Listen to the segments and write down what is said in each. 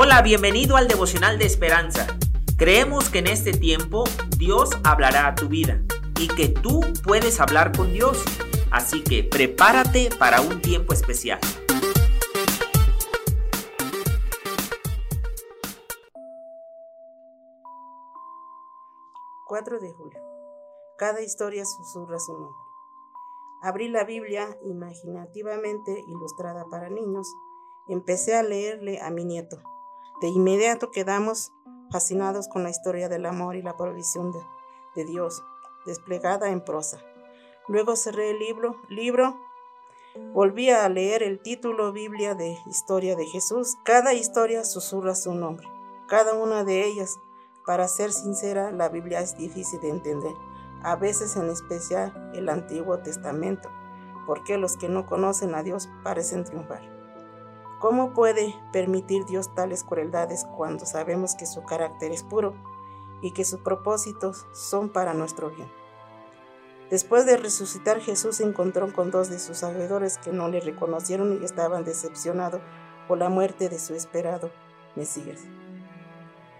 Hola, bienvenido al devocional de esperanza. Creemos que en este tiempo Dios hablará a tu vida y que tú puedes hablar con Dios. Así que prepárate para un tiempo especial. ...4 de julio... ...cada historia susurra su nombre... ...abrí la Biblia imaginativamente ilustrada para niños... ...empecé a leerle a mi nieto... De inmediato quedamos fascinados con la historia del amor y la provisión de, Dios, desplegada en prosa. Luego cerré el libro, libro, volví a leer el título Biblia de Historia de Jesús. Cada historia susurra su nombre, cada una de ellas. Para ser sincera, la Biblia es difícil de entender, a veces en especial el Antiguo Testamento, porque los que no conocen a Dios parecen triunfar. ¿Cómo puede permitir Dios tales crueldades cuando sabemos que su carácter es puro y que sus propósitos son para nuestro bien? Después de resucitar, Jesús se encontró con dos de sus seguidores que no le reconocieron y estaban decepcionados por la muerte de su esperado Mesías.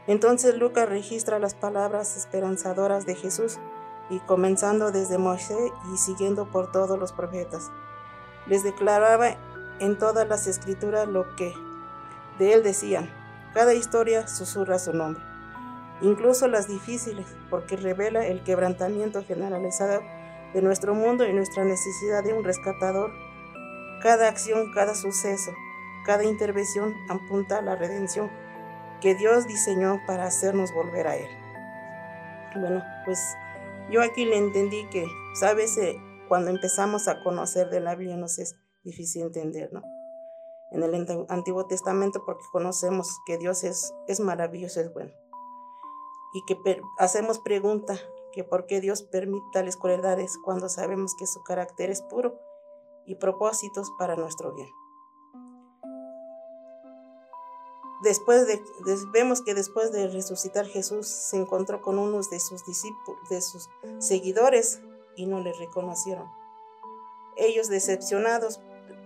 Entonces Lucas registra las palabras esperanzadoras de Jesús y comenzando desde Moisés y siguiendo por todos los profetas. Les declaraba en todas las escrituras lo que de él decían. Cada historia susurra su nombre, incluso las difíciles, porque revela el quebrantamiento generalizado de nuestro mundo y nuestra necesidad de un rescatador. Cada acción, cada suceso, cada intervención apunta a la redención que Dios diseñó para hacernos volver a Él. Bueno, pues yo aquí le entendí que, sabes, eh, cuando empezamos a conocer de la Biblia nos es difícil entender, ¿no? En el Antiguo Testamento porque conocemos que Dios es, es maravilloso, es bueno. Y que hacemos pregunta que por qué Dios permite tales crueldades cuando sabemos que su carácter es puro y propósitos para nuestro bien. Después de, vemos que después de resucitar Jesús se encontró con unos de sus discípulos, de sus seguidores y no le reconocieron. Ellos decepcionados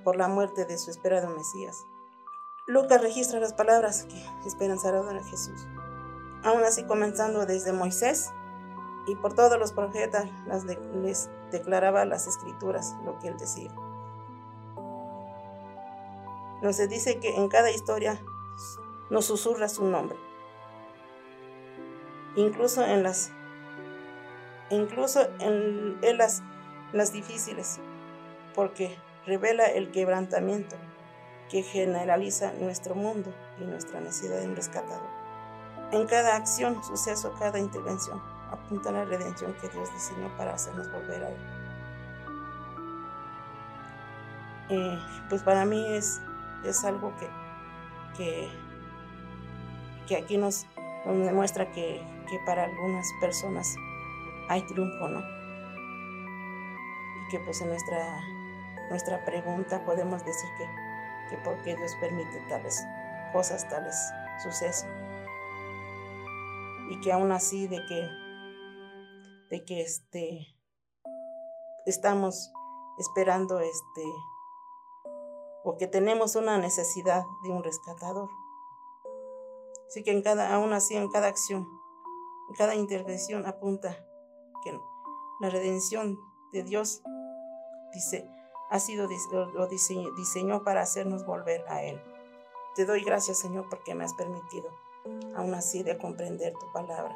por la muerte de su esperado Mesías. Lucas registra las palabras que esperanzaron a Jesús. Aún así, comenzando desde Moisés y por todos los profetas, les declaraba las escrituras lo que él decía. Nos dice que en cada historia nos susurra su nombre. Incluso en las, incluso en, las, las difíciles, porque revela el quebrantamiento que generaliza nuestro mundo y nuestra necesidad de un rescatador. En cada acción, suceso, cada intervención apunta a la redención que Dios diseñó para hacernos volver a Él. Eh, pues para mí es, es algo que, que, que aquí nos, demuestra que, que para algunas personas hay triunfo, ¿no? Y que pues en nuestra nuestra pregunta podemos decir que, que Dios permite tales cosas, tales sucesos. Y que aún así de que, de que este, estamos esperando este, o que tenemos una necesidad de un rescatador. Así que en cada, aún así en cada acción, en cada intervención apunta que la redención de Dios dice, ha sido, lo diseñó para hacernos volver a Él. Te doy gracias, Señor, porque me has permitido, aún así, de comprender tu palabra.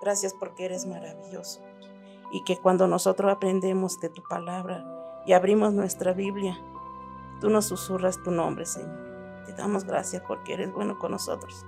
Gracias porque eres maravilloso. Y que cuando nosotros aprendemos de tu palabra y abrimos nuestra Biblia, tú nos susurras tu nombre, Señor. Te damos gracias porque eres bueno con nosotros.